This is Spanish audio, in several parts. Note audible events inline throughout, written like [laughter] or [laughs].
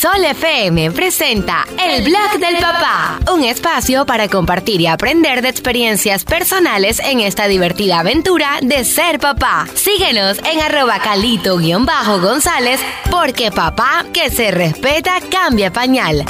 Crisol FM presenta El Blog del Papá, un espacio para compartir y aprender de experiencias personales en esta divertida aventura de ser papá. Síguenos en arroba calito-gonzález porque papá que se respeta cambia pañal.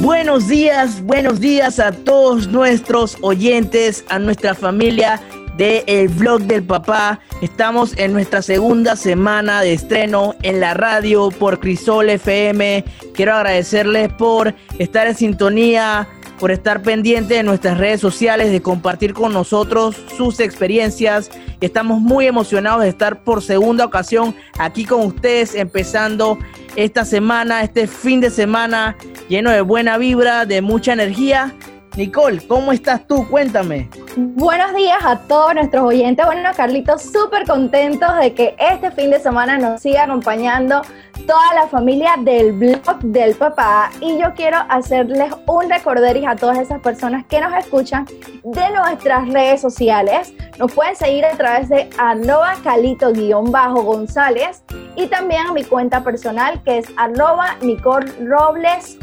Buenos días, buenos días a todos nuestros oyentes, a nuestra familia de El Vlog del Papá. Estamos en nuestra segunda semana de estreno en la radio por Crisol FM. Quiero agradecerles por estar en sintonía, por estar pendiente de nuestras redes sociales, de compartir con nosotros sus experiencias. Estamos muy emocionados de estar por segunda ocasión aquí con ustedes, empezando esta semana, este fin de semana lleno de buena vibra, de mucha energía. Nicole, ¿cómo estás tú? Cuéntame. Buenos días a todos nuestros oyentes. Bueno, Carlitos, súper contentos de que este fin de semana nos siga acompañando toda la familia del blog del papá. Y yo quiero hacerles un recorderis a todas esas personas que nos escuchan de nuestras redes sociales. Nos pueden seguir a través de arroba calito-gonzález y también a mi cuenta personal que es arroba Nicole Robles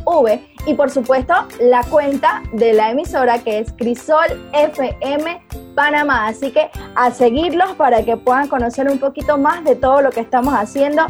y por supuesto la cuenta de la emisora que es Crisol FM Panamá. Así que a seguirlos para que puedan conocer un poquito más de todo lo que estamos haciendo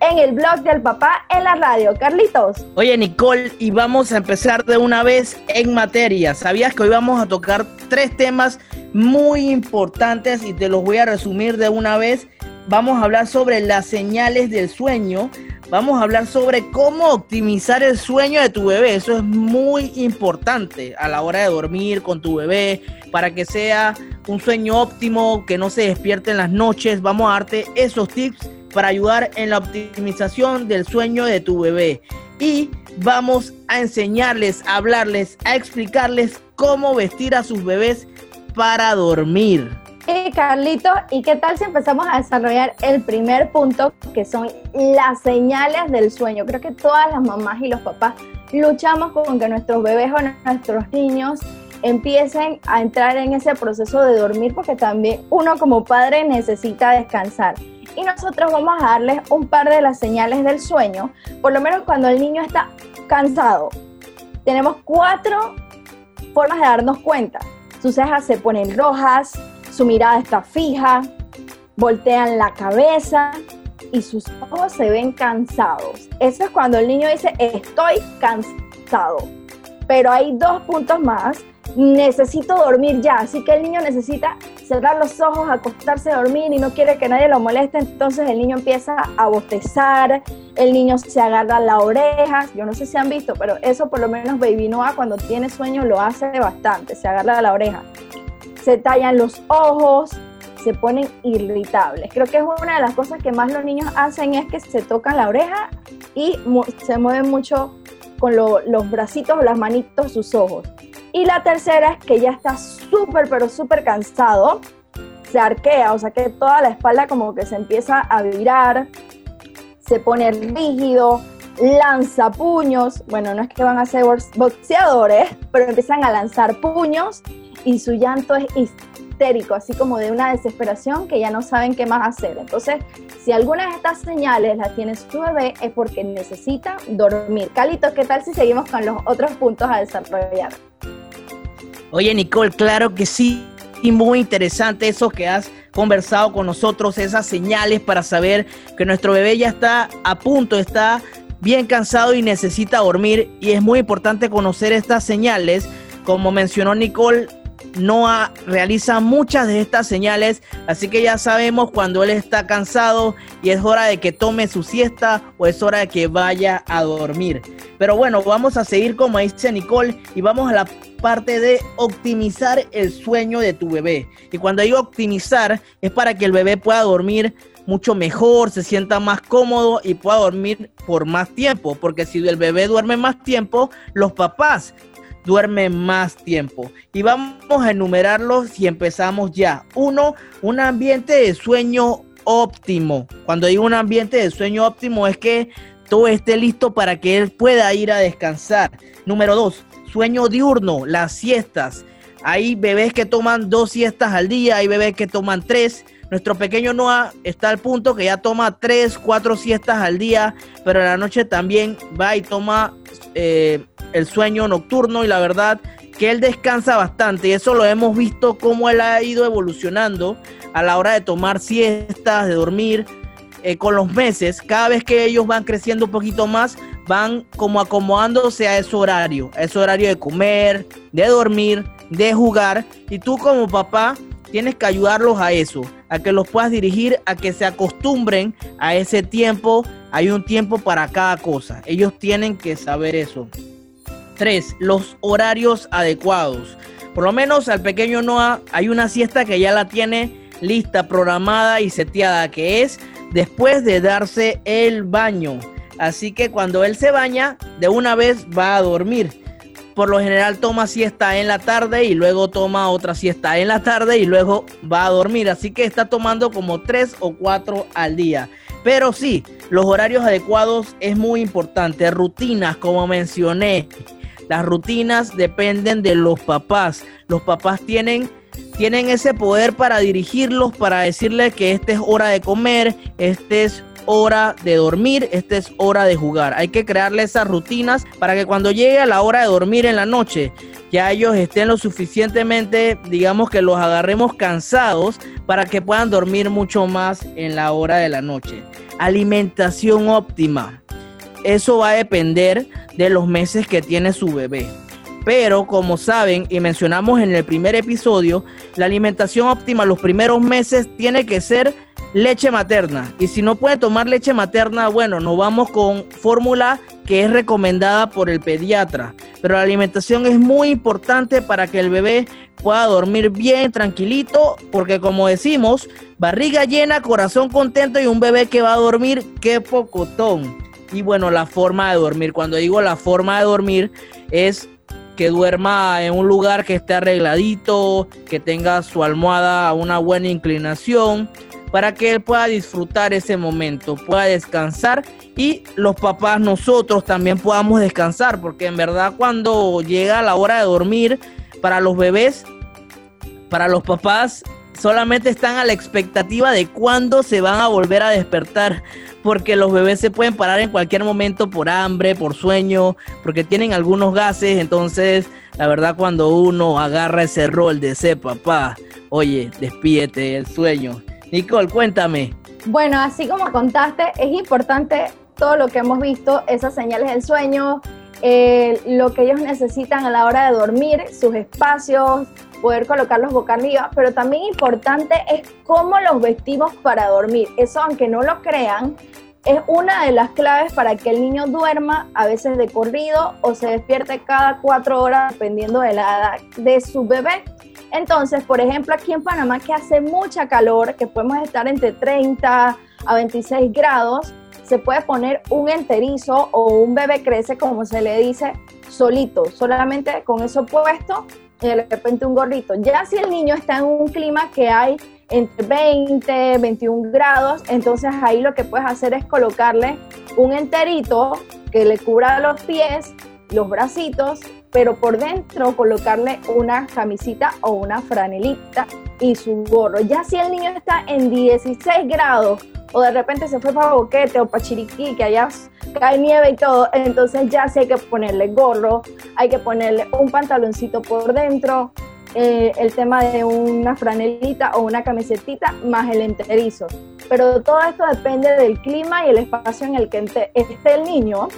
en el blog del papá en la radio. Carlitos. Oye Nicole, y vamos a empezar de una vez en materia. ¿Sabías que hoy vamos a tocar tres temas muy importantes y te los voy a resumir de una vez? Vamos a hablar sobre las señales del sueño. Vamos a hablar sobre cómo optimizar el sueño de tu bebé. Eso es muy importante a la hora de dormir con tu bebé para que sea un sueño óptimo, que no se despierte en las noches. Vamos a darte esos tips para ayudar en la optimización del sueño de tu bebé. Y vamos a enseñarles, a hablarles, a explicarles cómo vestir a sus bebés para dormir. Y Carlito, ¿y qué tal si empezamos a desarrollar el primer punto, que son las señales del sueño? Creo que todas las mamás y los papás luchamos con que nuestros bebés o nuestros niños empiecen a entrar en ese proceso de dormir porque también uno como padre necesita descansar. Y nosotros vamos a darles un par de las señales del sueño, por lo menos cuando el niño está cansado. Tenemos cuatro formas de darnos cuenta. Sus cejas se ponen rojas, su mirada está fija, voltean la cabeza y sus ojos se ven cansados. Eso es cuando el niño dice estoy cansado. Pero hay dos puntos más. Necesito dormir ya, así que el niño necesita cerrar los ojos, acostarse a dormir y no quiere que nadie lo moleste, entonces el niño empieza a bostezar, el niño se agarra la oreja, yo no sé si han visto, pero eso por lo menos Baby Noah cuando tiene sueño lo hace bastante, se agarra la oreja se tallan los ojos, se ponen irritables. Creo que es una de las cosas que más los niños hacen es que se tocan la oreja y se mueven mucho con los bracitos o las manitos sus ojos. Y la tercera es que ya está súper, pero súper cansado, se arquea, o sea que toda la espalda como que se empieza a virar, se pone rígido, lanza puños, bueno, no es que van a ser boxeadores, pero empiezan a lanzar puños y su llanto es histérico, así como de una desesperación que ya no saben qué más hacer. Entonces, si alguna de estas señales las tiene su bebé es porque necesita dormir. Calito, ¿qué tal si seguimos con los otros puntos a desarrollar? Oye, Nicole, claro que sí. Y muy interesante eso que has conversado con nosotros, esas señales para saber que nuestro bebé ya está a punto, está bien cansado y necesita dormir. Y es muy importante conocer estas señales. Como mencionó Nicole, Noah realiza muchas de estas señales, así que ya sabemos cuando él está cansado y es hora de que tome su siesta o es hora de que vaya a dormir. Pero bueno, vamos a seguir como dice Nicole y vamos a la parte de optimizar el sueño de tu bebé. Y cuando digo optimizar es para que el bebé pueda dormir mucho mejor, se sienta más cómodo y pueda dormir por más tiempo, porque si el bebé duerme más tiempo, los papás duerme más tiempo. Y vamos a enumerarlos y empezamos ya. Uno, un ambiente de sueño óptimo. Cuando digo un ambiente de sueño óptimo es que todo esté listo para que él pueda ir a descansar. Número dos, sueño diurno, las siestas. Hay bebés que toman dos siestas al día, hay bebés que toman tres. Nuestro pequeño Noah está al punto que ya toma 3, 4 siestas al día, pero en la noche también va y toma eh, el sueño nocturno y la verdad que él descansa bastante y eso lo hemos visto cómo él ha ido evolucionando a la hora de tomar siestas, de dormir. Eh, con los meses, cada vez que ellos van creciendo un poquito más, van como acomodándose a ese horario, a ese horario de comer, de dormir, de jugar. Y tú como papá tienes que ayudarlos a eso, a que los puedas dirigir, a que se acostumbren a ese tiempo. Hay un tiempo para cada cosa. Ellos tienen que saber eso. Tres, Los horarios adecuados. Por lo menos al pequeño Noah hay una siesta que ya la tiene lista, programada y seteada, que es después de darse el baño. Así que cuando él se baña, de una vez va a dormir. Por lo general toma siesta en la tarde y luego toma otra siesta en la tarde y luego va a dormir. Así que está tomando como tres o cuatro al día. Pero sí, los horarios adecuados es muy importante. Rutinas, como mencioné. Las rutinas dependen de los papás. Los papás tienen tienen ese poder para dirigirlos, para decirles que esta es hora de comer, esta es hora de dormir, esta es hora de jugar. Hay que crearle esas rutinas para que cuando llegue a la hora de dormir en la noche, ya ellos estén lo suficientemente, digamos que los agarremos cansados para que puedan dormir mucho más en la hora de la noche. Alimentación óptima. Eso va a depender de los meses que tiene su bebé. Pero como saben y mencionamos en el primer episodio, la alimentación óptima los primeros meses tiene que ser leche materna. Y si no puede tomar leche materna, bueno, nos vamos con fórmula que es recomendada por el pediatra. Pero la alimentación es muy importante para que el bebé pueda dormir bien, tranquilito, porque como decimos, barriga llena, corazón contento y un bebé que va a dormir, qué pocotón. Y bueno, la forma de dormir, cuando digo la forma de dormir es que duerma en un lugar que esté arregladito, que tenga su almohada a una buena inclinación, para que él pueda disfrutar ese momento, pueda descansar y los papás nosotros también podamos descansar, porque en verdad cuando llega la hora de dormir para los bebés, para los papás solamente están a la expectativa de cuándo se van a volver a despertar, porque los bebés se pueden parar en cualquier momento por hambre, por sueño, porque tienen algunos gases, entonces la verdad cuando uno agarra ese rol de ser papá, oye, despídete el sueño. Nicole, cuéntame. Bueno, así como contaste, es importante todo lo que hemos visto, esas señales del sueño, eh, lo que ellos necesitan a la hora de dormir, sus espacios, poder colocarlos boca arriba, pero también importante es cómo los vestimos para dormir. Eso, aunque no lo crean, es una de las claves para que el niño duerma a veces de corrido o se despierte cada cuatro horas dependiendo de la edad de su bebé. Entonces, por ejemplo, aquí en Panamá que hace mucha calor, que podemos estar entre 30 a 26 grados, se puede poner un enterizo o un bebé crece, como se le dice, solito, solamente con eso puesto y de repente un gorrito. Ya si el niño está en un clima que hay entre 20, 21 grados, entonces ahí lo que puedes hacer es colocarle un enterito que le cubra los pies, los bracitos, pero por dentro colocarle una camisita o una franelita y su gorro. Ya si el niño está en 16 grados o de repente se fue para Boquete o para Chiriquí, que allá cae nieve y todo, entonces ya sí hay que ponerle gorro, hay que ponerle un pantaloncito por dentro, eh, el tema de una franelita o una camisetita más el enterizo. Pero todo esto depende del clima y el espacio en el que esté el niño,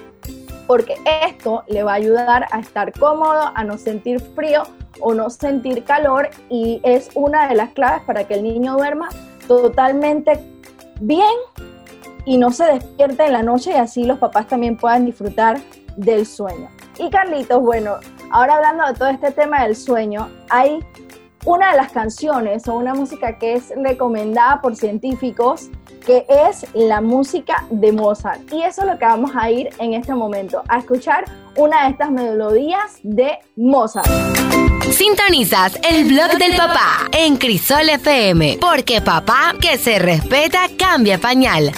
porque esto le va a ayudar a estar cómodo, a no sentir frío o no sentir calor y es una de las claves para que el niño duerma totalmente bien y no se despierte en la noche y así los papás también puedan disfrutar del sueño. Y Carlitos, bueno, ahora hablando de todo este tema del sueño, hay una de las canciones o una música que es recomendada por científicos que es la música de Mozart. Y eso es lo que vamos a ir en este momento, a escuchar una de estas melodías de Mozart. Sintonizas el blog del papá en Crisol FM, porque papá que se respeta cambia pañal.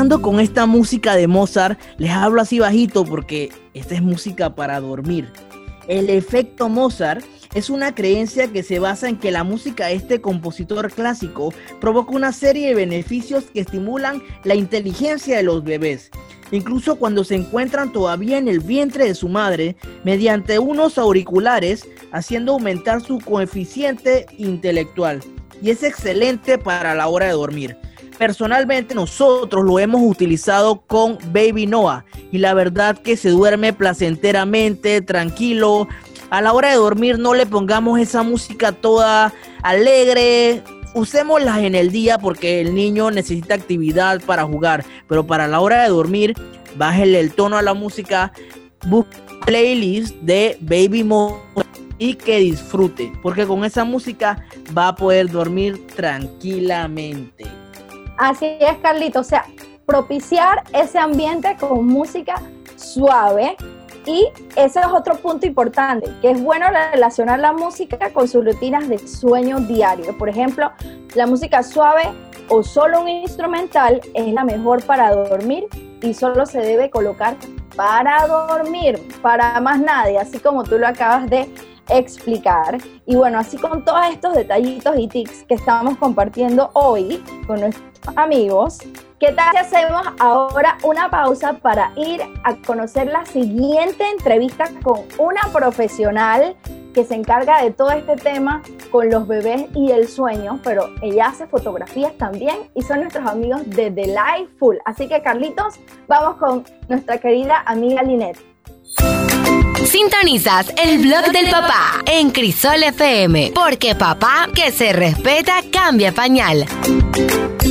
Regresando con esta música de Mozart, les hablo así bajito porque esta es música para dormir. El efecto Mozart es una creencia que se basa en que la música de este compositor clásico provoca una serie de beneficios que estimulan la inteligencia de los bebés, incluso cuando se encuentran todavía en el vientre de su madre, mediante unos auriculares, haciendo aumentar su coeficiente intelectual. Y es excelente para la hora de dormir. Personalmente nosotros lo hemos utilizado con Baby Noah y la verdad que se duerme placenteramente, tranquilo, a la hora de dormir no le pongamos esa música toda alegre. Usémoslas en el día porque el niño necesita actividad para jugar, pero para la hora de dormir, bájele el tono a la música, busque playlist de Baby Mo y que disfrute, porque con esa música va a poder dormir tranquilamente. Así es, Carlito, o sea, propiciar ese ambiente con música suave y ese es otro punto importante, que es bueno relacionar la música con sus rutinas de sueño diario. Por ejemplo, la música suave o solo un instrumental es la mejor para dormir y solo se debe colocar para dormir, para más nadie, así como tú lo acabas de explicar. Y bueno, así con todos estos detallitos y tics que estamos compartiendo hoy con nuestros amigos, ¿qué tal hacemos ahora una pausa para ir a conocer la siguiente entrevista con una profesional que se encarga de todo este tema con los bebés y el sueño, pero ella hace fotografías también y son nuestros amigos de The Full. Así que Carlitos, vamos con nuestra querida amiga Linet. Sintonizas el blog del papá en Crisol FM, porque papá que se respeta cambia pañal.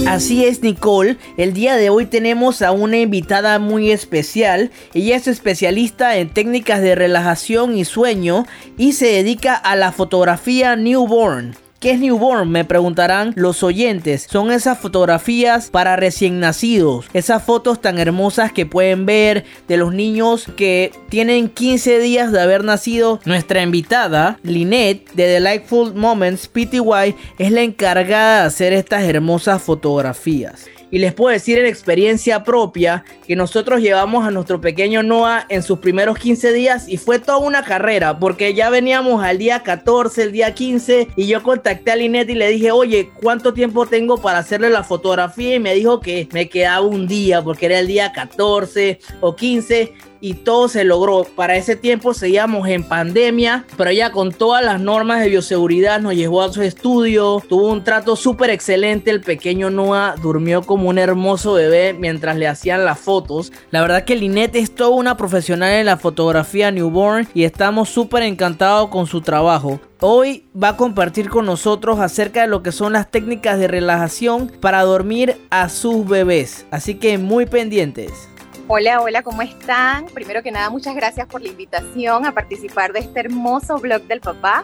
Así es, Nicole. El día de hoy tenemos a una invitada muy especial. Ella es especialista en técnicas de relajación y sueño y se dedica a la fotografía newborn. ¿Qué es newborn? Me preguntarán los oyentes. Son esas fotografías para recién nacidos. Esas fotos tan hermosas que pueden ver de los niños que tienen 15 días de haber nacido. Nuestra invitada, Lynette, de Delightful Moments PTY, es la encargada de hacer estas hermosas fotografías. Y les puedo decir en experiencia propia que nosotros llevamos a nuestro pequeño Noah en sus primeros 15 días y fue toda una carrera porque ya veníamos al día 14, el día 15 y yo contacté a Linet y le dije, oye, ¿cuánto tiempo tengo para hacerle la fotografía? Y me dijo que me quedaba un día porque era el día 14 o 15 y todo se logró. Para ese tiempo seguíamos en pandemia, pero ya con todas las normas de bioseguridad nos llevó a su estudio, tuvo un trato súper excelente, el pequeño Noah durmió como un hermoso bebé mientras le hacían las fotos. La verdad que Linette es toda una profesional en la fotografía newborn y estamos súper encantados con su trabajo. Hoy va a compartir con nosotros acerca de lo que son las técnicas de relajación para dormir a sus bebés. Así que muy pendientes. Hola, hola, ¿cómo están? Primero que nada, muchas gracias por la invitación a participar de este hermoso blog del papá.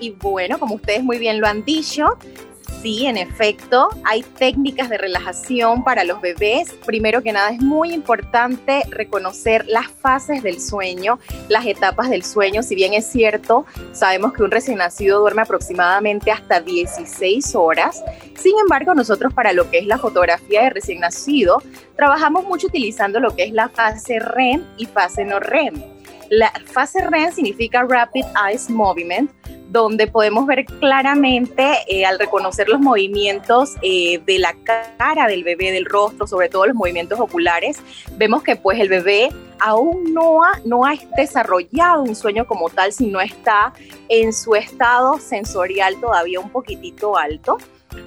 Y bueno, como ustedes muy bien lo han dicho, Sí, en efecto, hay técnicas de relajación para los bebés. Primero que nada, es muy importante reconocer las fases del sueño, las etapas del sueño. Si bien es cierto, sabemos que un recién nacido duerme aproximadamente hasta 16 horas. Sin embargo, nosotros para lo que es la fotografía de recién nacido, trabajamos mucho utilizando lo que es la fase REM y fase no REM. La fase REM significa Rapid Eyes Movement, donde podemos ver claramente eh, al reconocer los movimientos eh, de la cara del bebé, del rostro, sobre todo los movimientos oculares, vemos que pues el bebé aún no ha, no ha desarrollado un sueño como tal, sino está en su estado sensorial todavía un poquitito alto.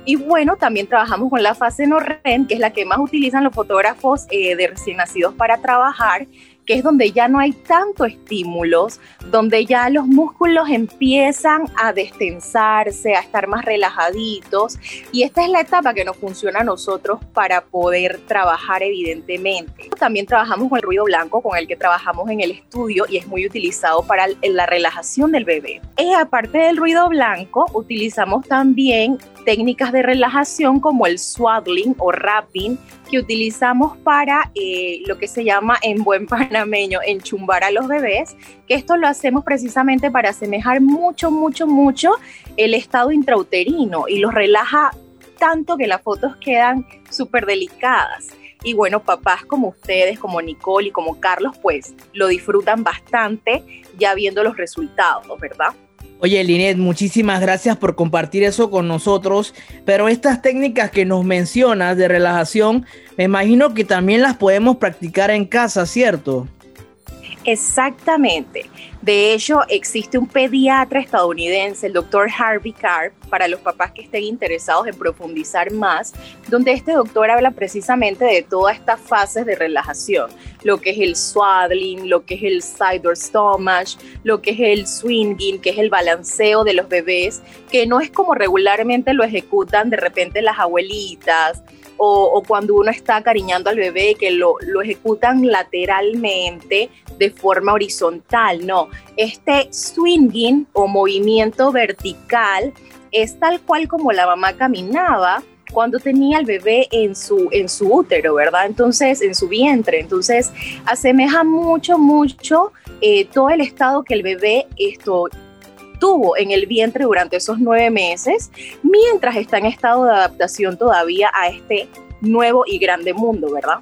Y bueno, también trabajamos con la fase no REM, que es la que más utilizan los fotógrafos eh, de recién nacidos para trabajar, que es donde ya no hay tanto estímulos, donde ya los músculos empiezan a destensarse, a estar más relajaditos. Y esta es la etapa que nos funciona a nosotros para poder trabajar evidentemente. También trabajamos con el ruido blanco, con el que trabajamos en el estudio y es muy utilizado para la relajación del bebé. Y aparte del ruido blanco, utilizamos también técnicas de relajación como el swaddling o wrapping que utilizamos para eh, lo que se llama en buen [laughs] panameño enchumbar a los bebés, que esto lo hacemos precisamente para asemejar mucho, mucho, mucho el estado intrauterino y los relaja tanto que las fotos quedan súper delicadas. Y bueno, papás como ustedes, como Nicole y como Carlos, pues lo disfrutan bastante ya viendo los resultados, ¿verdad? Oye, Linet, muchísimas gracias por compartir eso con nosotros, pero estas técnicas que nos mencionas de relajación, me imagino que también las podemos practicar en casa, ¿cierto? Exactamente. De hecho, existe un pediatra estadounidense, el doctor Harvey Carr, para los papás que estén interesados en profundizar más, donde este doctor habla precisamente de todas estas fases de relajación, lo que es el swaddling, lo que es el side stomach, lo que es el swinging, que es el balanceo de los bebés, que no es como regularmente lo ejecutan de repente las abuelitas, o, cuando uno está acariñando al bebé, que lo, lo, ejecutan lateralmente de forma horizontal, no. Este swinging o movimiento vertical es tal cual como la mamá caminaba cuando tenía al bebé en su, en su útero, ¿verdad? Entonces, en su vientre. Entonces, asemeja mucho, mucho eh, todo el estado que el bebé esto, tuvo en el vientre durante esos nueve meses, mientras está en estado de adaptación todavía a este nuevo y grande mundo, ¿verdad?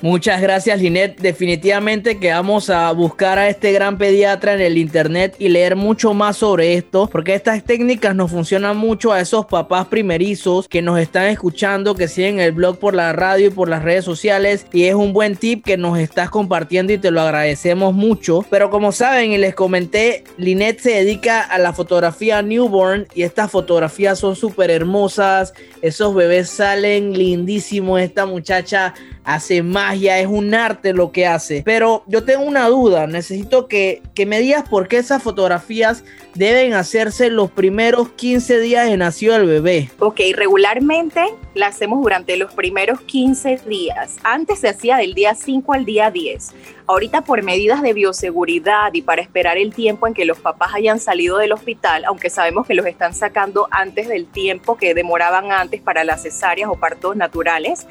Muchas gracias, Linet. Definitivamente que vamos a buscar a este gran pediatra en el internet y leer mucho más sobre esto, porque estas técnicas nos funcionan mucho a esos papás primerizos que nos están escuchando, que siguen el blog por la radio y por las redes sociales. Y es un buen tip que nos estás compartiendo y te lo agradecemos mucho. Pero como saben y les comenté, Linet se dedica a la fotografía newborn y estas fotografías son súper hermosas. Esos bebés salen lindísimos. Esta muchacha hace magia, es un arte lo que hace. Pero yo tengo una duda, necesito que, que me digas por qué esas fotografías deben hacerse los primeros 15 días de nacido del bebé. Ok, regularmente la hacemos durante los primeros 15 días. Antes se hacía del día 5 al día 10. Ahorita por medidas de bioseguridad y para esperar el tiempo en que los papás hayan salido del hospital, aunque sabemos que los están sacando antes del tiempo que demoraban antes para las cesáreas o partos naturales,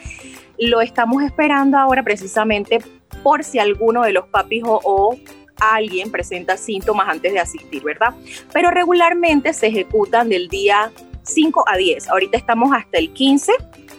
lo estamos esperando ahora precisamente por si alguno de los papis o, alguien presenta síntomas antes de asistir, ¿verdad? Pero regularmente se ejecutan del día 5 a 10. Ahorita estamos hasta el 15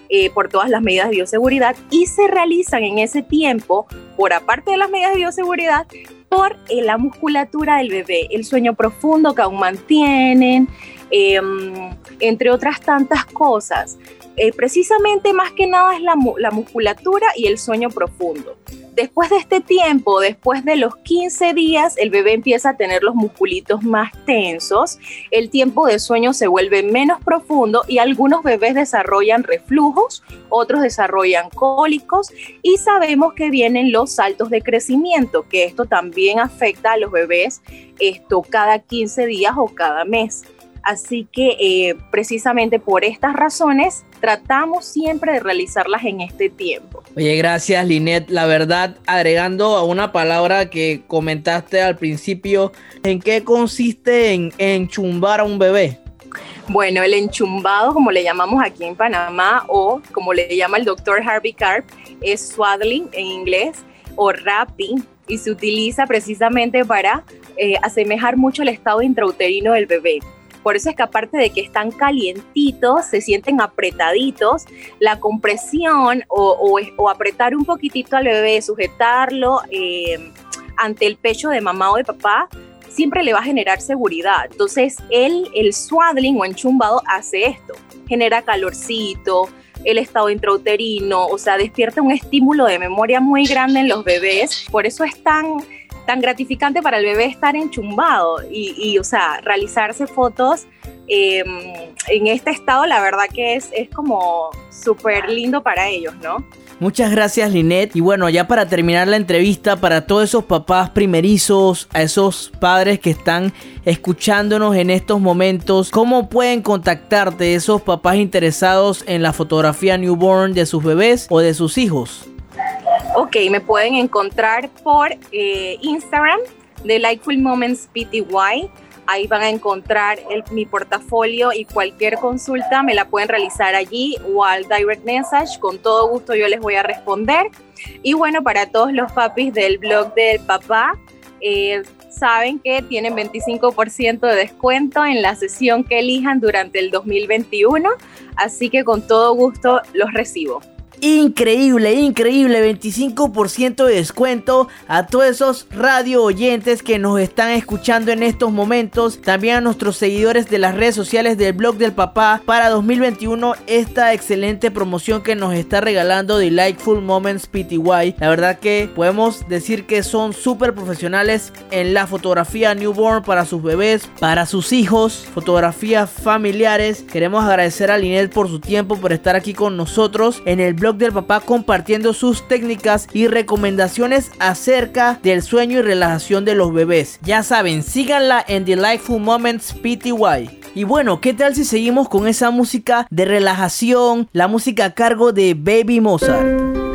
eh, por todas las medidas de bioseguridad y se realizan en ese tiempo, por aparte de las medidas de bioseguridad, por eh, la musculatura del bebé, el sueño profundo que aún mantienen, em, entre otras tantas cosas. Eh, precisamente más que nada es la, la musculatura y el sueño profundo. Después de este tiempo, después de los 15 días, el bebé empieza a tener los musculitos más tensos, el tiempo de sueño se vuelve menos profundo y algunos bebés desarrollan reflujos, otros desarrollan cólicos y sabemos que vienen los saltos de crecimiento, que esto también afecta a los bebés esto cada 15 días o cada mes. Así que eh, precisamente por estas razones tratamos siempre de realizarlas en este tiempo. Oye, gracias Linet. La verdad, agregando a una palabra que comentaste al principio, ¿en qué consiste en enchumbar a un bebé? Bueno, el enchumbado, como le llamamos aquí en Panamá, o como le llama el doctor Harvey Karp, es swaddling en inglés o wrapping y se utiliza precisamente para eh, asemejar mucho el estado intrauterino del bebé. Por eso es que aparte de que están calientitos, se sienten apretaditos, la compresión o, apretar un poquitito al bebé, sujetarlo eh, ante el pecho de mamá o de papá, siempre le va a generar seguridad. Entonces, él, el swaddling o enchumbado hace esto, genera calorcito, el estado intrauterino, o sea, despierta un estímulo de memoria muy grande en los bebés. Por eso es tan tan gratificante para el bebé estar enchumbado y, o sea, realizarse fotos em, en este estado, la verdad que es, es como súper lindo para ellos, ¿no? Muchas gracias Linet. Y bueno, ya para terminar la entrevista, para todos esos papás primerizos, a esos padres que están escuchándonos en estos momentos, ¿cómo pueden contactarte esos papás interesados en la fotografía newborn de sus bebés o de sus hijos? Ok, me pueden encontrar por eh, Instagram de Lightful Moments PTY. Ahí van a encontrar mi portafolio y cualquier consulta me la pueden realizar allí o al direct message. Con todo gusto yo les voy a responder. Y bueno, para todos los papis del blog del papá, eh, saben que tienen 25% de descuento en la sesión que elijan durante el 2021. Así que con todo gusto los recibo. Increíble, increíble, 25% de descuento a todos esos radio oyentes que nos están escuchando en estos momentos, también a nuestros seguidores de las redes sociales del blog del papá para 2021 esta excelente promoción que nos está regalando Delightful Moments PTY. La verdad que podemos decir que son súper profesionales en la fotografía newborn para sus bebés, para sus hijos, fotografías familiares. Queremos agradecer a Linet por su tiempo, por estar aquí con nosotros en el blog del papá compartiendo sus técnicas y recomendaciones acerca del sueño y relajación de los bebés. Ya saben, síganla en Delightful Moments PTY. Y bueno, ¿qué tal si seguimos con esa música de relajación, la música a cargo de Baby Mozart?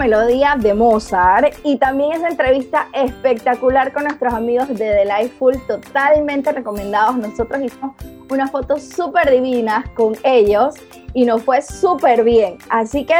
Melodía de Mozart y también esa entrevista espectacular con nuestros amigos de Delightful, totalmente recomendados. Nosotros hicimos unas fotos súper divinas con ellos y nos fue súper bien. Así que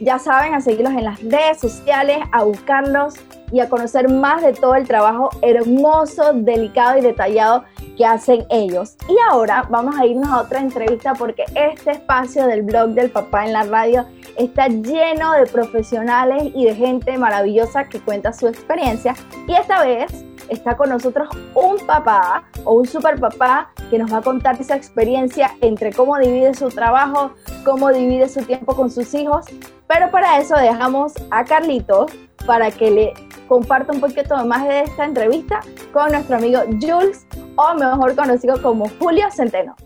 ya saben, a seguirlos en las redes sociales, a buscarlos y a conocer más de todo el trabajo hermoso, delicado y detallado que hacen ellos. Y ahora vamos a irnos a otra entrevista porque este espacio del blog del papá en la radio está lleno de profesionales y de gente maravillosa que cuenta su experiencia. Y esta vez está con nosotros un papá o un super papá que nos va a contar esa experiencia entre cómo divide su trabajo, cómo divide su tiempo con sus hijos. Pero para eso dejamos a Carlitos para que le comparta un poquito más de esta entrevista con nuestro amigo Jules, o mejor conocido como Julio Centeno.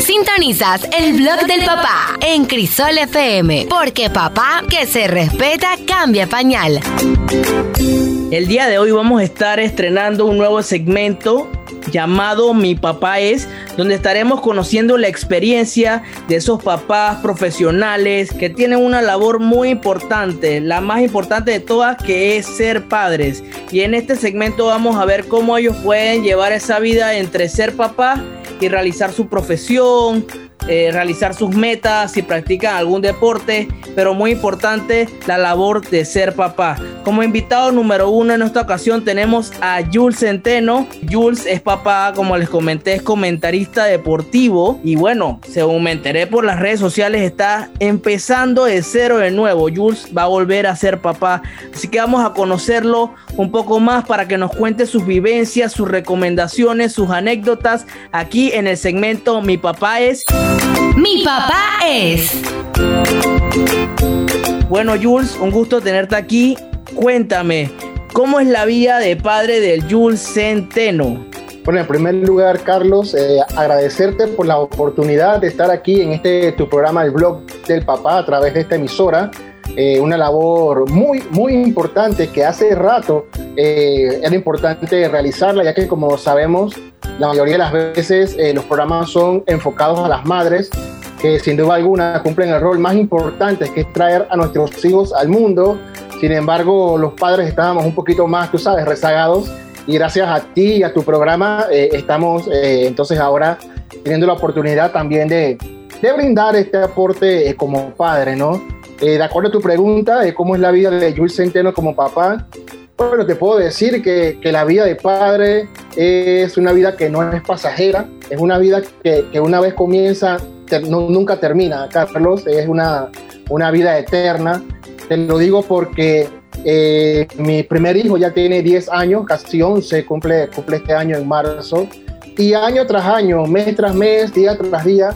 Sintonizas el blog del papá en Crisol FM, porque papá que se respeta cambia pañal. El día de hoy vamos a estar estrenando un nuevo segmento llamado Mi papá es, donde estaremos conociendo la experiencia de esos papás profesionales que tienen una labor muy importante, la más importante de todas que es ser padres. Y en este segmento vamos a ver cómo ellos pueden llevar esa vida entre ser papá y realizar su profesión, eh, realizar sus metas, si practican algún deporte, pero muy importante la labor de ser papá. Como invitado número uno en esta ocasión tenemos a Jules Centeno. Jules es papá, como les comenté, es comentarista deportivo y bueno, según me enteré por las redes sociales, está empezando de cero de nuevo. Jules va a volver a ser papá, así que vamos a conocerlo un poco más para que nos cuente sus vivencias, sus recomendaciones, sus anécdotas aquí en el segmento Mi papá es... Mi papá es. Bueno, Jules, un gusto tenerte aquí. Cuéntame, ¿cómo es la vida de padre del Jules Centeno? Bueno, en primer lugar, Carlos, eh, agradecerte por la oportunidad de estar aquí en este tu programa, el blog del Papá a través de esta emisora. Eh, una labor muy, muy importante que hace rato eh, era importante realizarla, ya que como sabemos, la mayoría de las veces eh, los programas son enfocados a las madres, que sin duda alguna cumplen el rol más importante, que es traer a nuestros hijos al mundo. Sin embargo, los padres estábamos un poquito más, tú sabes, rezagados y gracias a ti y a tu programa estamos entonces ahora teniendo la oportunidad también de, de brindar este aporte como padre, ¿no? Eh, de acuerdo a tu pregunta cómo es la vida de Jules Centeno como papá, bueno, te puedo decir que, que, la vida de padre es una vida que no es pasajera, es una vida que, que una vez comienza, nunca termina, Carlos, es una, una vida eterna. Te lo digo porque eh, mi primer hijo ya tiene 10 años, casi 11, cumple, cumple este año en marzo, y año tras año, mes tras mes, día tras día,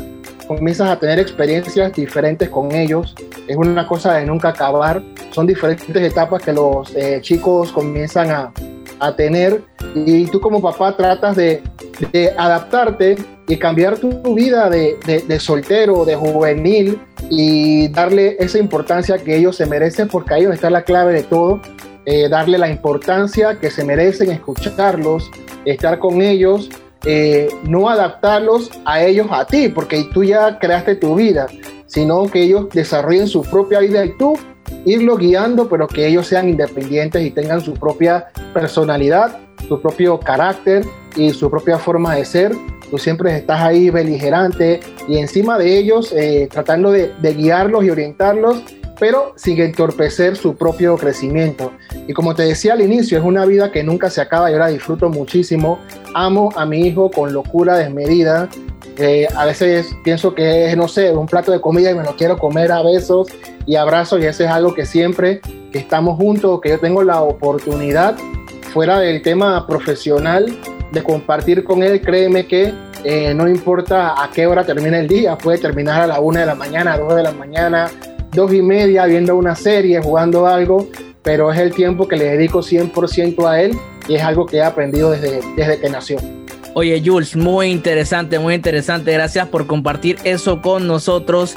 comienzas a tener experiencias diferentes con ellos. Es una cosa de nunca acabar. Son diferentes etapas que los eh, chicos comienzan a, a, tener y tú como papá tratas de, adaptarte y cambiar tu vida de, de, soltero, de juvenil y darle esa importancia que ellos se merecen porque ahí está la clave de todo. Eh, darle la importancia que se merecen, escucharlos, estar con ellos eh, no adaptarlos a ellos a ti, porque tú ya creaste tu vida, sino que ellos desarrollen su propia vida y tú irlos guiando, pero que ellos sean independientes y tengan su propia personalidad, su propio carácter y su propia forma de ser. Tú siempre estás ahí beligerante y encima de ellos eh, tratando de, de guiarlos y orientarlos pero sin entorpecer su propio crecimiento. Y como te decía al inicio, es una vida que nunca se acaba y ahora disfruto muchísimo. Amo a mi hijo con locura desmedida. A veces pienso que es, no sé, un plato de comida y me lo quiero comer a besos y abrazos y eso es algo que siempre que estamos juntos, que yo tengo la oportunidad fuera del tema profesional de compartir con él, créeme que eh, no importa a qué hora termine el día, puede terminar a la una de la mañana, a dos de la mañana, dos y media viendo una serie, jugando algo, pero es el tiempo que le dedico 100% a él y es algo que he aprendido desde, desde que nació. Oye, Jules, muy interesante, muy interesante. Gracias por compartir eso con nosotros.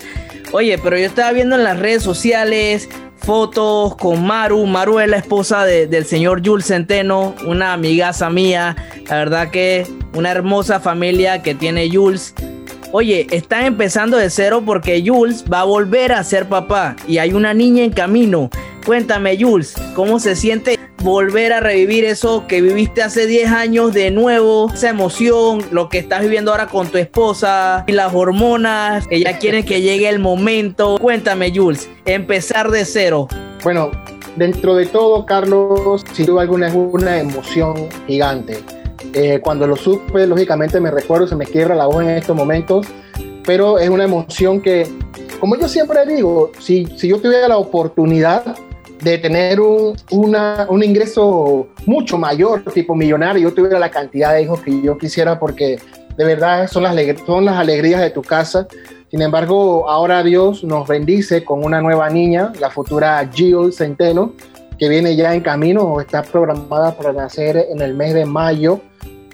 Oye, pero yo estaba viendo en las redes sociales fotos con Maru. Maru es la esposa del señor Jules Centeno, una amigaza mía. La verdad que una hermosa familia que tiene Jules. Oye, están empezando de cero porque Jules va a volver a ser papá y hay una niña en camino. Cuéntame, Jules, ¿cómo se siente volver a revivir eso que viviste hace 10 años de nuevo? Esa emoción, lo que estás viviendo ahora con tu esposa y las hormonas, que ya quieren que llegue el momento. Cuéntame, Jules, empezar de cero. Bueno, dentro de todo, Carlos, sin duda alguna es una emoción gigante eh, cuando lo supe, lógicamente me recuerdo, se me quiebra la voz en estos momentos, pero es una emoción que, como yo siempre digo, si, si yo tuviera la oportunidad de tener un, una, un ingreso mucho mayor, tipo millonario, yo tuviera la cantidad de hijos que yo quisiera porque de verdad son las, son las alegrías de tu casa. Sin embargo, ahora Dios nos bendice con una nueva niña, la futura Jill Centeno, que viene ya en camino o está programada para nacer en el mes de mayo.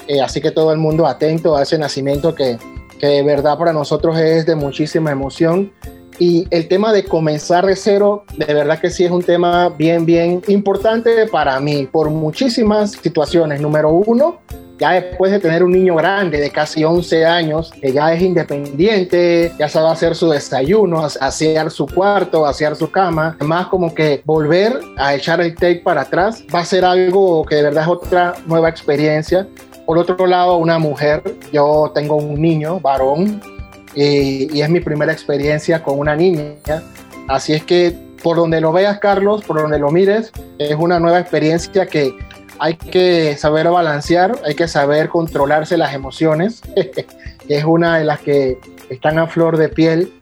Eh, así que todo el mundo atento a ese nacimiento que, que de verdad para nosotros es de muchísima emoción. Y el tema de comenzar de cero, de verdad que sí es un tema bien, bien importante para mí, por muchísimas situaciones. Número uno, ya después de tener un niño grande de casi 11 años, que ya es independiente, ya sabe hacer su desayuno, asear su cuarto, asear su cama, más como que volver a echar el take para atrás va a ser algo que de verdad es otra nueva experiencia. Por otro lado, una mujer, yo tengo un niño, varón, y, es mi primera experiencia con una niña. Así es que por donde lo veas, Carlos, por donde lo mires, es una nueva experiencia que hay que saber balancear, hay que saber controlarse las emociones, [laughs] es una de las que están a flor de piel,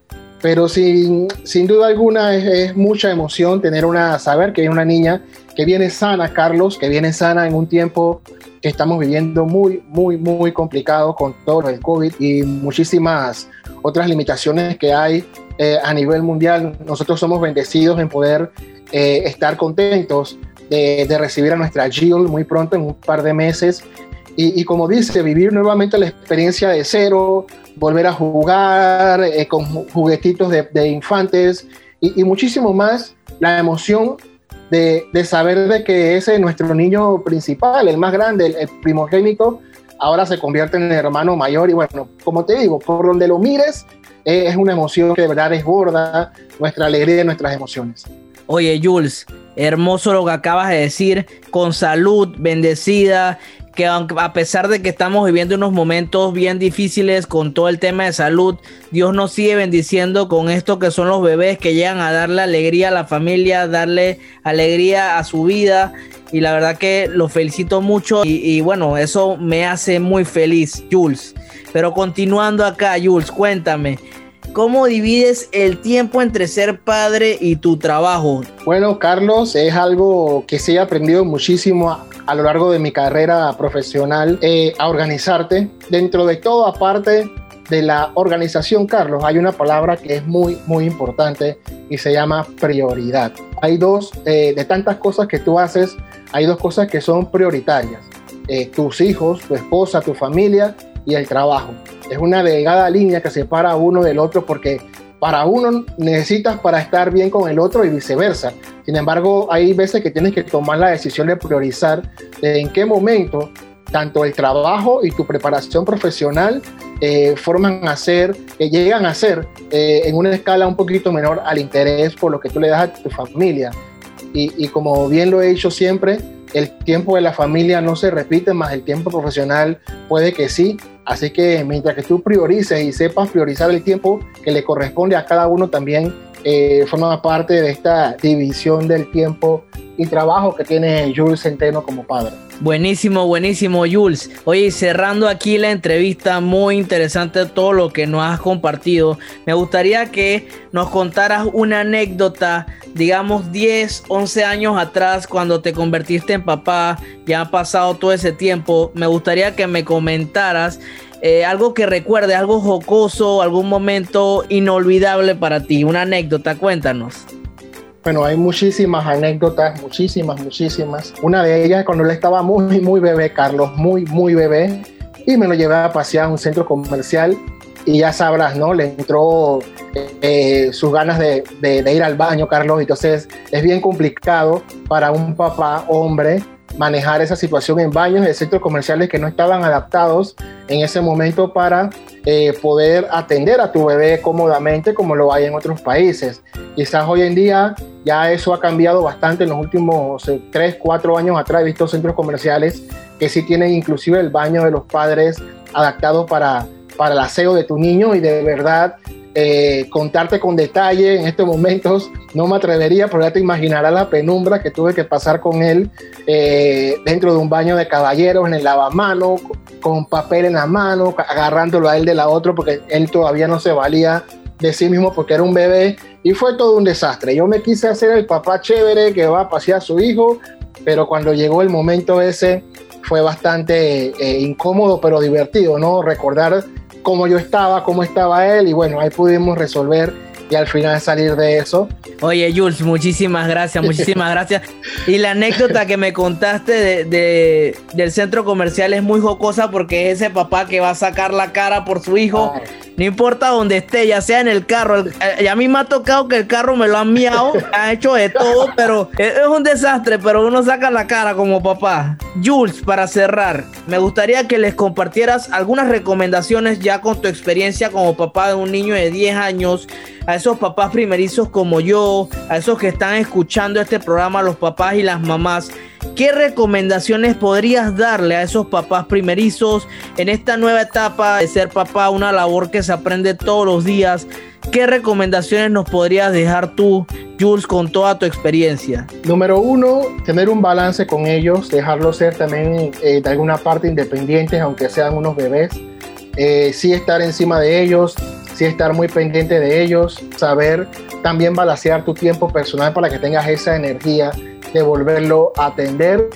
pero sin, sin duda alguna es, mucha emoción tener una, saber que hay una niña que viene sana, Carlos, que viene sana en un tiempo que estamos viviendo muy, muy, muy complicado con todo el COVID y muchísimas otras limitaciones que hay eh, a nivel mundial. Nosotros somos bendecidos en poder eh, estar contentos de, recibir a nuestra Jill muy pronto, en un par de meses. y, como dice, vivir nuevamente la experiencia de cero, volver a jugar eh, con juguetitos de, infantes y, muchísimo más la emoción de, saber de que ese es nuestro niño principal, el más grande, el, primogénico, ahora se convierte en el hermano mayor y bueno, como te digo, por donde lo mires, eh, es una emoción que de verdad desborda nuestra alegría y nuestras emociones. Oye, Jules, hermoso lo que acabas de decir, con salud, bendecida, que a pesar de que estamos viviendo unos momentos bien difíciles con todo el tema de salud, Dios nos sigue bendiciendo con esto que son los bebés que llegan a darle alegría a la familia, darle alegría a su vida. Y la verdad que lo felicito mucho y, y bueno, eso me hace muy feliz, Jules. Pero continuando acá, Jules, cuéntame, ¿Cómo divides el tiempo entre ser padre y tu trabajo? Bueno, Carlos, es algo que sí he aprendido muchísimo a, lo largo de mi carrera profesional, eh, a organizarte. Dentro de todo, aparte de la organización, Carlos, hay una palabra que es muy, muy importante y se llama prioridad. Hay dos, eh, de tantas cosas que tú haces, hay dos cosas que son prioritarias. Eh, tus hijos, tu esposa, tu familia y el trabajo. Es una delgada línea que separa a uno del otro porque para uno necesitas para estar bien con el otro y viceversa. Sin embargo, hay veces que tienes que tomar la decisión de priorizar en qué momento tanto el trabajo y tu preparación profesional eh, forman a ser, que llegan a ser eh, en una escala un poquito menor al interés por lo que tú le das a tu familia. Y, y como bien lo he dicho siempre, el tiempo de la familia no se repite, más el tiempo profesional puede que sí. Así que mientras que tú priorices y sepas priorizar el tiempo que le corresponde a cada uno, también eh, forma parte de esta división del tiempo y trabajo que tiene Jules Centeno como padre. Buenísimo, buenísimo, Jules. Oye, cerrando aquí la entrevista, muy interesante todo lo que nos has compartido. Me gustaría que nos contaras una anécdota, digamos 10, 11 años atrás, cuando te convertiste en papá, ya ha pasado todo ese tiempo. Me gustaría que me comentaras eh, algo que recuerde, algo jocoso, algún momento inolvidable para ti, una anécdota, cuéntanos. Bueno, hay muchísimas anécdotas, muchísimas, muchísimas. Una de ellas cuando él estaba muy, muy bebé, Carlos, muy, muy bebé, y me lo llevé a pasear a un centro comercial y ya sabrás, ¿no? Le entró eh, sus ganas de, de, ir al baño, Carlos, entonces es bien complicado para un papá hombre manejar esa situación en baños de centros comerciales que no estaban adaptados en ese momento para eh, poder atender a tu bebé cómodamente como lo hay en otros países. Quizás hoy en día ya eso ha cambiado bastante en los últimos 3, 4 años atrás. He visto centros comerciales que sí tienen inclusive el baño de los padres adaptado para, para el aseo de tu niño y de verdad eh, contarte con detalle en estos momentos no me atrevería, pero ya te imaginarás la penumbra que tuve que pasar con él eh, dentro de un baño de caballeros, en el lavamano, con papel en la mano, agarrándolo a él de la otra, porque él todavía no se valía de sí mismo porque era un bebé y fue todo un desastre. Yo me quise hacer el papá chévere que va a pasear a su hijo, pero cuando llegó el momento ese fue bastante eh, incómodo, pero divertido, ¿no? Recordar cómo yo estaba, cómo estaba él y bueno, ahí pudimos resolver y al final salir de eso. Oye, Jules, muchísimas gracias, muchísimas gracias. Y la anécdota que me contaste de, del centro comercial es muy jocosa porque es ese papá que va a sacar la cara por su hijo. No importa dónde esté, ya sea en el carro. y a mí me ha tocado que el carro me lo han miado, [laughs] ha hecho de todo, pero es, un desastre, pero uno saca la cara como papá. Jules, para cerrar, me gustaría que les compartieras algunas recomendaciones ya con tu experiencia como papá de un niño de 10 años, a esos papás primerizos como yo, a esos que están escuchando este programa, los papás y las mamás ¿Qué recomendaciones podrías darle a esos papás primerizos en esta nueva etapa de ser papá, una labor que se aprende todos los días? ¿Qué recomendaciones nos podrías dejar tú, Jules, con toda tu experiencia? Número uno, tener un balance con ellos, dejarlos ser también eh, de alguna parte independientes, aunque sean unos bebés. Eh, sí estar encima de ellos, sí estar muy pendiente de ellos, saber también balancear tu tiempo personal para que tengas esa energía de volverlo a atender,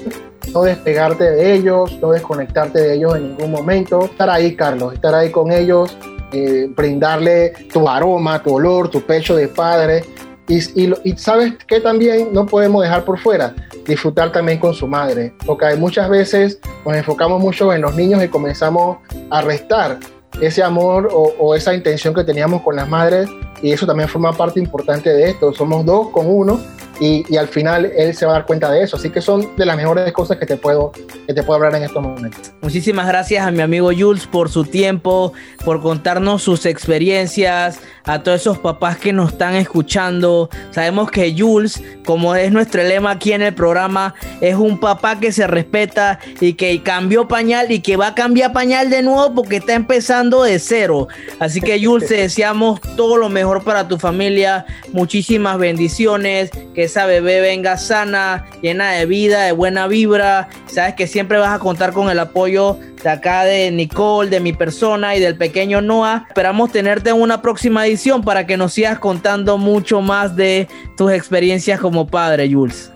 no despegarte de ellos, no desconectarte de ellos en ningún momento. Estar ahí, Carlos, estar ahí con ellos, eh, brindarle tu aroma, tu olor, tu pecho de padre. Y, y, sabes que también no podemos dejar por fuera disfrutar también con su madre, porque muchas veces nos enfocamos mucho en los niños y comenzamos a restar ese amor o, esa intención que teníamos con las madres y eso también forma parte importante de esto. Somos dos con uno y, al final él se va a dar cuenta de eso. Así que son de las mejores cosas que te puedo, que te puedo hablar en estos momentos. Muchísimas gracias a mi amigo Jules por su tiempo, por contarnos sus experiencias, a todos esos papás que nos están escuchando. Sabemos que Jules, como es nuestro lema aquí en el programa, es un papá que se respeta y que cambió pañal y que va a cambiar pañal de nuevo porque está empezando de cero. Así que Jules, te [laughs] deseamos todo lo mejor para tu familia, muchísimas bendiciones, que esa bebé venga sana, llena de vida, de buena vibra. Sabes que siempre vas a contar con el apoyo de acá de Nicole, de mi persona y del pequeño Noah. Esperamos tenerte en una próxima edición para que nos sigas contando mucho más de tus experiencias como padre, Jules.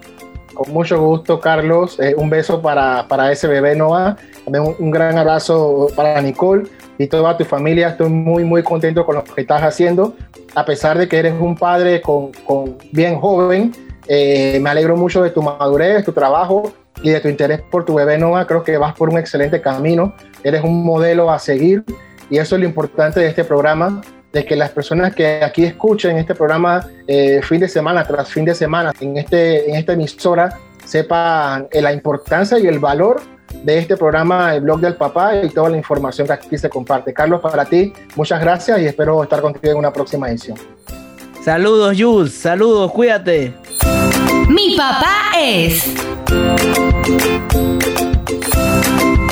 Con mucho gusto, Carlos. Eh, un beso para, para, ese bebé Noah. También un, gran abrazo para Nicole y toda tu familia. Estoy muy, muy contento con lo que estás haciendo. A pesar de que eres un padre con, con bien joven, eh, me alegro mucho de tu madurez, tu trabajo y de tu interés por tu bebé Noah. Creo que vas por un excelente camino. Eres un modelo a seguir y eso es lo importante de este programa, de que las personas que aquí escuchen este programa eh, fin de semana tras fin de semana en, este, esta emisora sepan eh, la importancia y el valor de este programa, el blog del papá y toda la información que aquí se comparte. Carlos, para ti, muchas gracias y espero estar contigo en una próxima edición. Saludos, Jules. Saludos, cuídate. Mi papá es.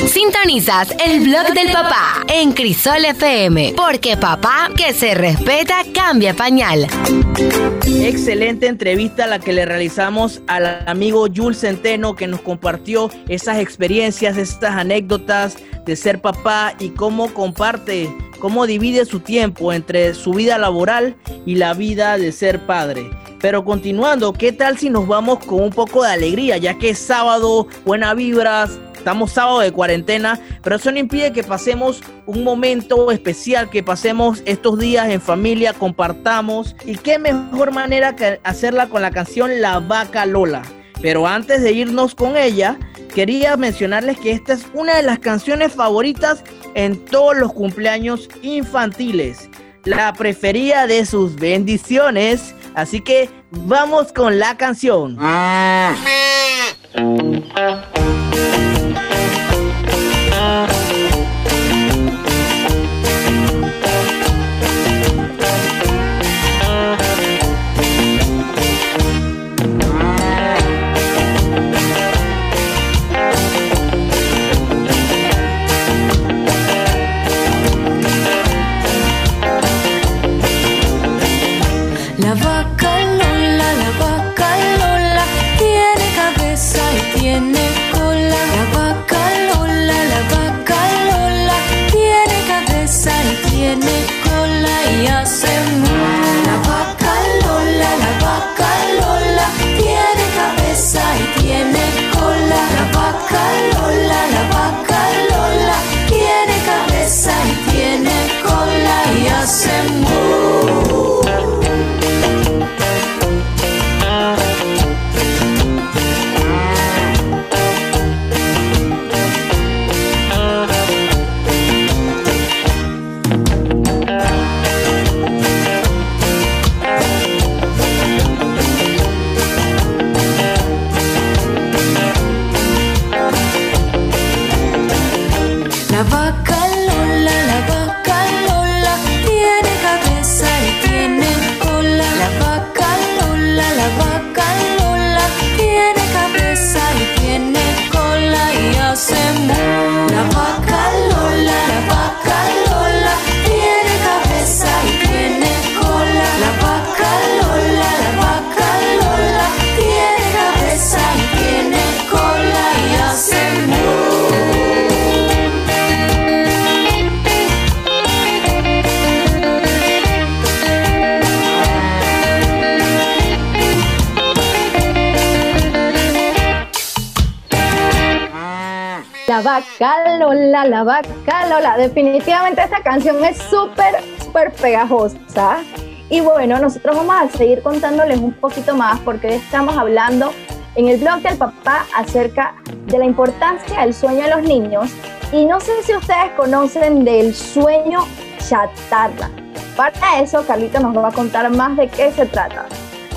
Sintonizas el blog del papá en Crisol FM, porque papá que se respeta cambia pañal. Excelente entrevista la que le realizamos al amigo Jules Centeno que nos compartió esas experiencias, estas anécdotas de ser papá y cómo comparte, cómo divide su tiempo entre su vida laboral y la vida de ser padre. Pero continuando, ¿qué tal si nos vamos con un poco de alegría? Ya que es sábado, buena vibras, estamos sábado de cuarentena, pero eso no impide que pasemos un momento especial, que pasemos estos días en familia, compartamos. Y qué mejor manera que hacerla con la canción La Vaca Lola. Pero antes de irnos con ella, quería mencionarles que esta es una de las canciones favoritas en todos los cumpleaños infantiles. La preferida de sus bendiciones Así que vamos con la canción. Ah. Vaca Lola, la vaca Lola. Definitivamente esta canción es súper, súper pegajosa. Y bueno, nosotros vamos a seguir contándoles un poquito más porque estamos hablando en el blog del papá acerca de la importancia del sueño de los niños y no sé si ustedes conocen del sueño chatarra. Para eso, Carlito nos va a contar más de qué se trata.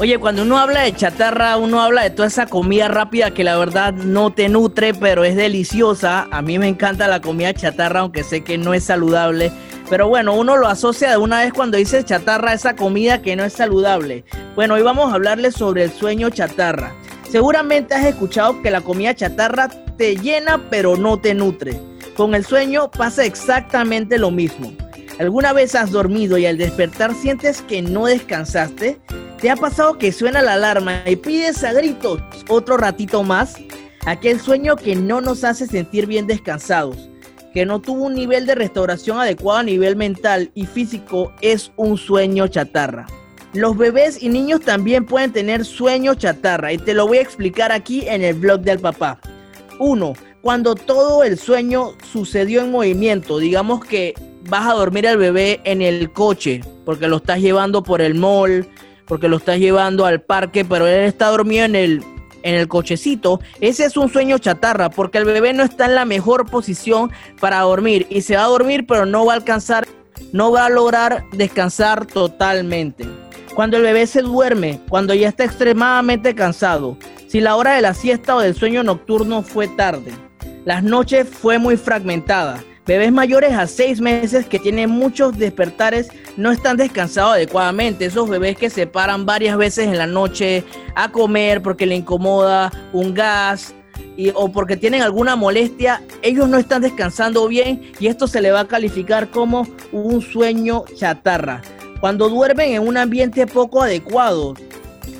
Oye, cuando uno habla de chatarra, uno habla de toda esa comida rápida que la verdad no te nutre, pero es deliciosa. A mí me encanta la comida chatarra, aunque sé que no es saludable. Pero bueno, uno lo asocia de una vez cuando dice chatarra esa comida que no es saludable. Bueno, hoy vamos a hablarles sobre el sueño chatarra. Seguramente has escuchado que la comida chatarra te llena pero no te nutre. Con el sueño pasa exactamente lo mismo. ¿Alguna vez has dormido y al despertar sientes que no descansaste? ¿Te ha pasado que suena la alarma y pides a gritos otro ratito más? Aquel sueño que no nos hace sentir bien descansados, que no tuvo un nivel de restauración adecuado a nivel mental y físico, es un sueño chatarra. Los bebés y niños también pueden tener sueño chatarra y te lo voy a explicar aquí en el blog del papá. 1. Cuando todo el sueño sucedió en movimiento, digamos que vas a dormir al bebé en el coche porque lo estás llevando por el mall, porque lo estás llevando al parque, pero él está dormido en el, en el cochecito, ese es un sueño chatarra, porque el bebé no está en la mejor posición para dormir. Y se va a dormir, pero no va a alcanzar, no va a lograr descansar totalmente. Cuando el bebé se duerme, cuando ya está extremadamente cansado, si la hora de la siesta o del sueño nocturno fue tarde, las noches fue muy fragmentada, Bebés mayores a seis meses que tienen muchos despertares no están descansados adecuadamente. Esos bebés que se paran varias veces en la noche a comer porque le incomoda un gas y, o porque tienen alguna molestia, ellos no están descansando bien y esto se le va a calificar como un sueño chatarra. Cuando duermen en un ambiente poco adecuado,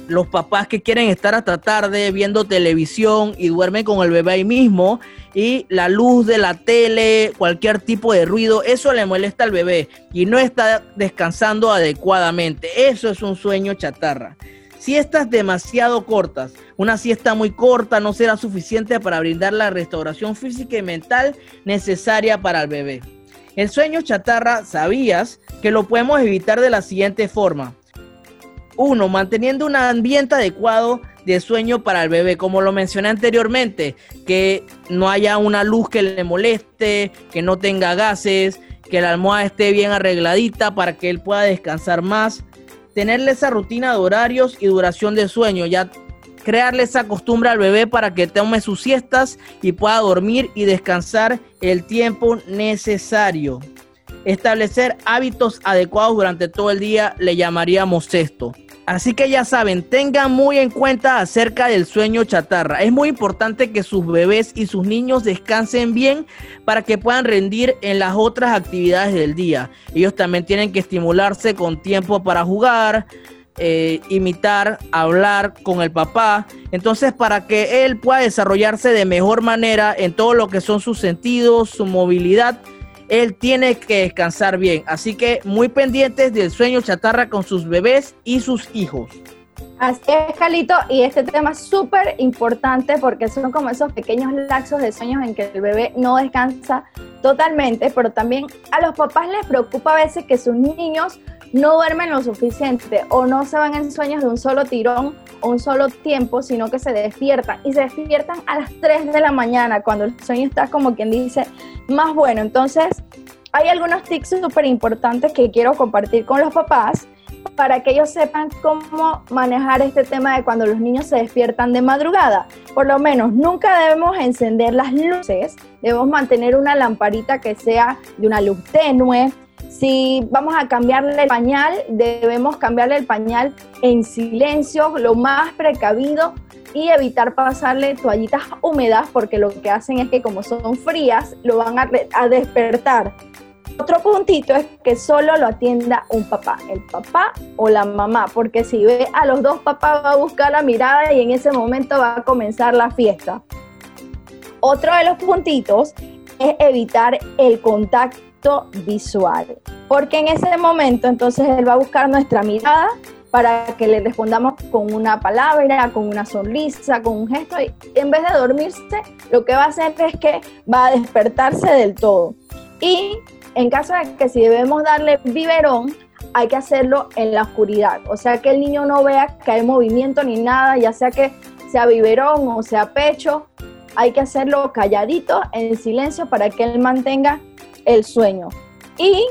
los papás que quieren estar hasta tarde viendo televisión y duermen con el bebé ahí mismo y la luz de la tele, cualquier tipo de ruido, eso le molesta al bebé y no está descansando adecuadamente. Eso es un sueño chatarra. Siestas demasiado cortas. Una siesta muy corta no será suficiente para brindar la restauración física y mental necesaria para el bebé. El sueño chatarra, ¿sabías que lo podemos evitar de la siguiente forma? Uno, manteniendo un ambiente adecuado de sueño para el bebé, como lo mencioné anteriormente, que no haya una luz que le moleste, que no tenga gases, que la almohada esté bien arregladita para que él pueda descansar más, tenerle esa rutina de horarios y duración de sueño, ya crearle esa costumbre al bebé para que tome sus siestas y pueda dormir y descansar el tiempo necesario. Establecer hábitos adecuados durante todo el día le llamaríamos esto. Así que ya saben, tengan muy en cuenta acerca del sueño chatarra. Es muy importante que sus bebés y sus niños descansen bien para que puedan rendir en las otras actividades del día. Ellos también tienen que estimularse con tiempo para jugar, eh, imitar, hablar con el papá. Entonces, para que él pueda desarrollarse de mejor manera en todo lo que son sus sentidos, su movilidad él tiene que descansar bien. Así que muy pendientes del sueño chatarra con sus bebés y sus hijos. Así es, Calito, y este tema es súper importante porque son como esos pequeños laxos de sueños en que el bebé no descansa totalmente, pero también a los papás les preocupa a veces que sus niños no duermen lo suficiente o no se van en sueños de un solo tirón o un solo tiempo, sino que se despiertan y se despiertan a las 3 de la mañana cuando el sueño está como quien dice más bueno. Entonces, hay algunos tips súper importantes que quiero compartir con los papás para que ellos sepan cómo manejar este tema de cuando los niños se despiertan de madrugada. Por lo menos, nunca debemos encender las luces, debemos mantener una lamparita que sea de una luz tenue, si vamos a cambiarle el pañal, debemos cambiarle el pañal en silencio, lo más precavido y evitar pasarle toallitas húmedas porque lo que hacen es que como son frías, lo van a, despertar. Otro puntito es que solo lo atienda un papá, el papá o la mamá, porque si ve a los dos papás va a buscar la mirada y en ese momento va a comenzar la fiesta. Otro de los puntitos es evitar el contacto visual. Porque en ese momento entonces él va a buscar nuestra mirada para que le respondamos con una palabra, con una sonrisa, con un gesto. Y en vez de dormirse, lo que va a hacer es que va a despertarse del todo. Y en caso de que si debemos darle biberón, hay que hacerlo en la oscuridad. O sea, que el niño no vea que hay movimiento ni nada, ya sea que sea biberón o sea pecho, hay que hacerlo calladito, en silencio, para que él mantenga el sueño. Y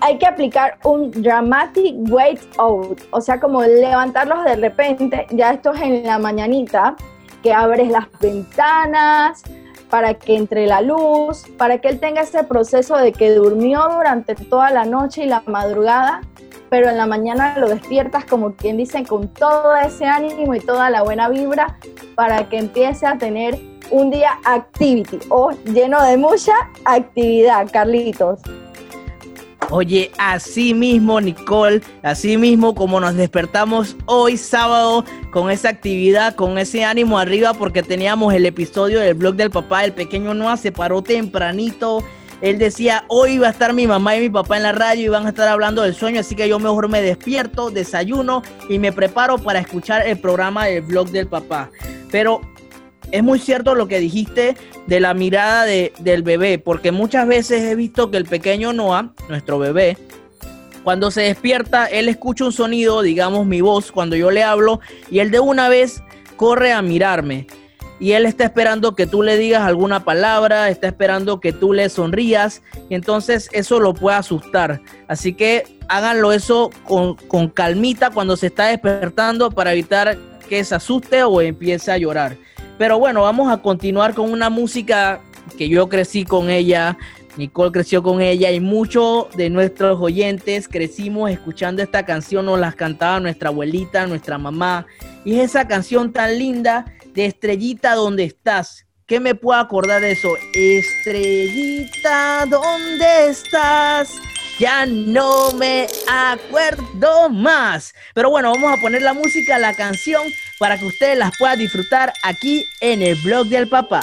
hay que aplicar un dramatic wait out, o sea, como levantarlos de repente, ya esto es en la mañanita, que abres las ventanas para que entre la luz, para que él tenga ese proceso de que durmió durante toda la noche y la madrugada, pero en la mañana lo despiertas como quien dice con todo ese ánimo y toda la buena vibra para que empiece a tener un día activity o lleno de mucha actividad, Carlitos. Oye, así mismo, Nicole, así mismo como nos despertamos hoy sábado con esa actividad, con ese ánimo arriba, porque teníamos el episodio del blog del papá, el pequeño Noah se paró tempranito. Él decía, hoy va a estar mi mamá y mi papá en la radio y van a estar hablando del sueño, así que yo mejor me despierto, desayuno y me preparo para escuchar el programa del blog del papá. Pero es muy cierto lo que dijiste de la mirada del bebé, porque muchas veces he visto que el pequeño Noah, nuestro bebé, cuando se despierta, él escucha un sonido, digamos mi voz, cuando yo le hablo, y él de una vez corre a mirarme. Y él está esperando que tú le digas alguna palabra, está esperando que tú le sonrías, y entonces eso lo puede asustar. Así que háganlo eso con, con calmita cuando se está despertando para evitar que se asuste o empiece a llorar. Pero bueno, vamos a continuar con una música que yo crecí con ella, Nicole creció con ella y muchos de nuestros oyentes crecimos escuchando esta canción, nos las cantaba nuestra abuelita, nuestra mamá. Y es esa canción tan linda de Estrellita, ¿dónde estás? ¿Qué me puedo acordar de eso? Estrellita, ¿dónde estás? ya no me acuerdo más. Pero bueno, vamos a poner la música, la canción, para que ustedes las puedan disfrutar aquí en el blog del papá.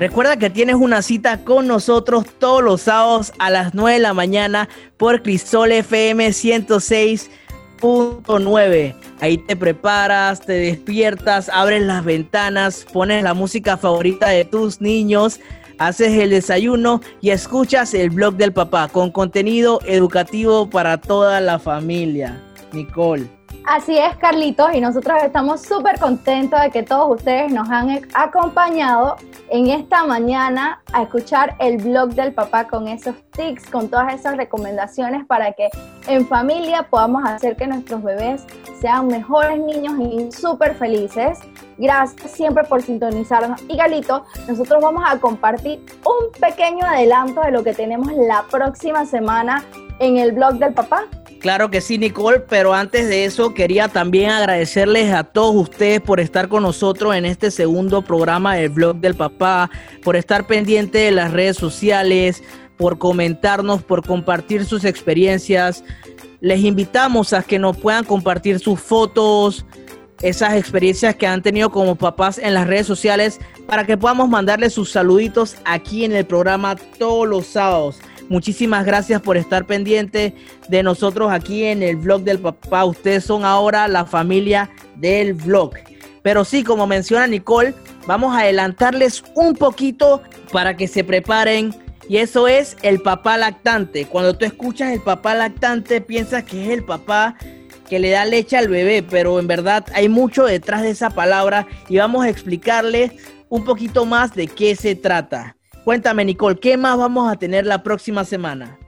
Recuerda que tienes una cita con nosotros todos los sábados a las 9 de la mañana por Crisol FM 106.9. Ahí te preparas, te despiertas, abres las ventanas, pones la música favorita de tus niños, haces el desayuno y escuchas el blog del papá con contenido educativo para toda la familia. Nicole. Así es, Carlitos, y nosotros estamos súper contentos de que todos ustedes nos han acompañado en esta mañana a escuchar el blog del papá con esos tics, con todas esas recomendaciones para que en familia podamos hacer que nuestros bebés sean mejores niños y súper felices. Gracias siempre por sintonizarnos. Y Galito, nosotros vamos a compartir un pequeño adelanto de lo que tenemos la próxima semana en el blog del papá. Claro que sí, Nicole, pero antes de eso quería también agradecerles a todos ustedes por estar con nosotros en este segundo programa del blog del papá, por estar pendiente de las redes sociales, por comentarnos, por compartir sus experiencias. Les invitamos a que nos puedan compartir sus fotos, esas experiencias que han tenido como papás en las redes sociales para que podamos mandarles sus saluditos aquí en el programa todos los sábados. Muchísimas gracias por estar pendiente de nosotros aquí en el vlog del papá. Ustedes son ahora la familia del vlog. Pero sí, como menciona Nicole, vamos a adelantarles un poquito para que se preparen. Y eso es el papá lactante. Cuando tú escuchas el papá lactante, piensas que es el papá que le da leche al bebé, pero en verdad hay mucho detrás de esa palabra y vamos a explicarles un poquito más de qué se trata. Cuéntame, Nicole, ¿qué más vamos a tener la próxima semana?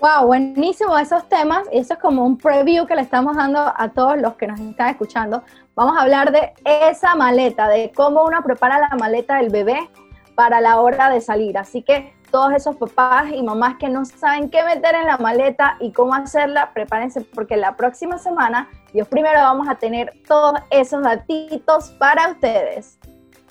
Wow, buenísimo esos temas. Eso es como un preview que le estamos dando a todos los que nos están escuchando. Vamos a hablar de esa maleta, de cómo uno prepara la maleta del bebé para la hora de salir. Así que todos esos papás y mamás que no saben qué meter en la maleta y cómo hacerla, prepárense porque la próxima semana, Dios primero, vamos a tener todos esos datitos para ustedes.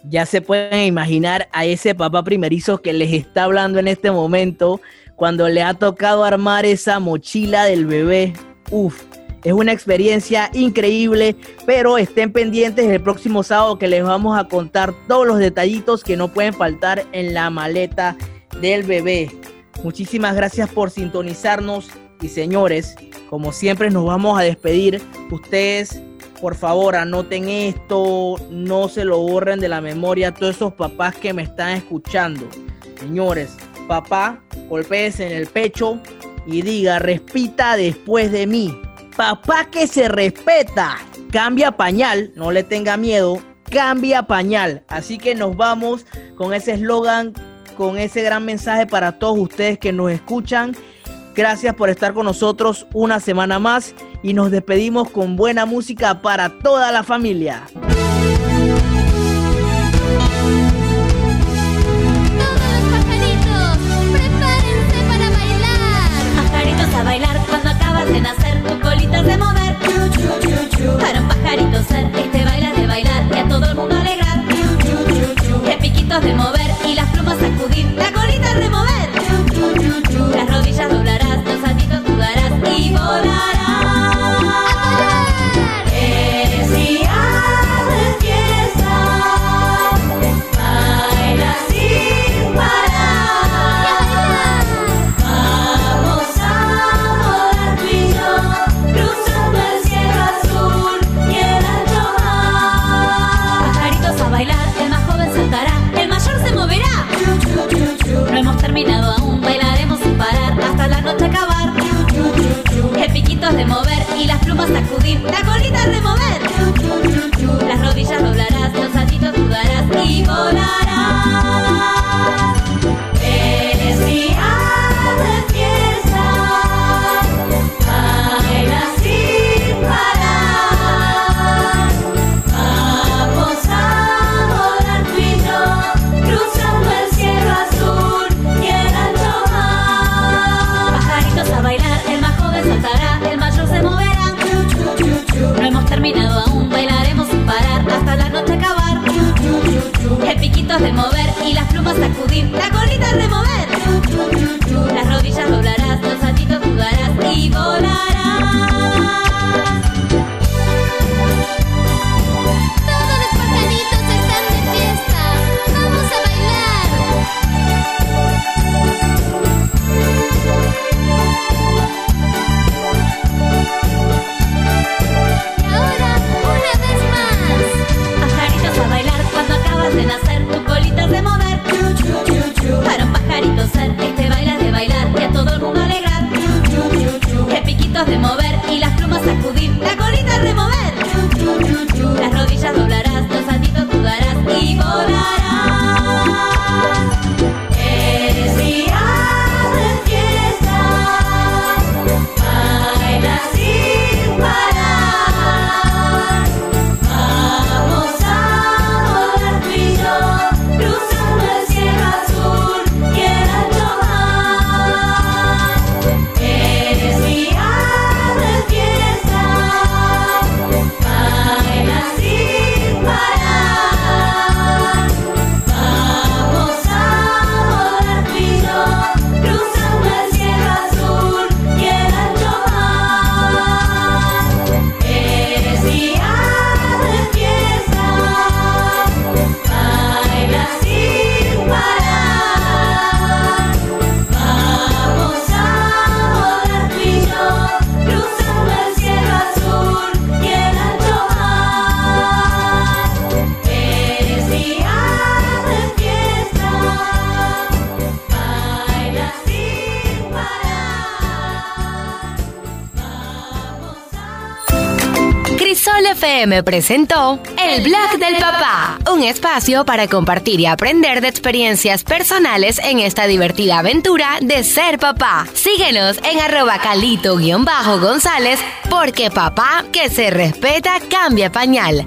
Ya se pueden imaginar a ese papá primerizo que les está hablando en este momento cuando le ha tocado armar esa mochila del bebé. Uf, es una experiencia increíble, pero estén pendientes el próximo sábado que les vamos a contar todos los detallitos que no pueden faltar en la maleta del bebé. Muchísimas gracias por sintonizarnos y señores, como siempre nos vamos a despedir. Ustedes, por favor, anoten esto, no se lo borren de la memoria a todos esos papás que me están escuchando. Señores, papá, golpéese en el pecho y diga, respita después de mí. Papá que se respeta, cambia pañal, no le tenga miedo, cambia pañal. Así que nos vamos con ese eslogan, con ese gran mensaje para todos ustedes que nos escuchan. Gracias por estar con nosotros una semana más y nos despedimos con buena música para toda la familia. de mover. Para un pajarito ser, plumas sacudir, la colita remover. Las rodillas doblarás, los saltitos dudarás y volarás. De mover y las plumas sacudir, la colita remover. Las rodillas doblarás, los saltitos dudarás y volarás. de mover y las plumas sacudir, la colita FM presentó El Blog del Papá, un espacio para compartir y aprender de experiencias personales en esta divertida aventura de ser papá. Síguenos en arroba calito-gonzález porque papá que se respeta cambia pañal.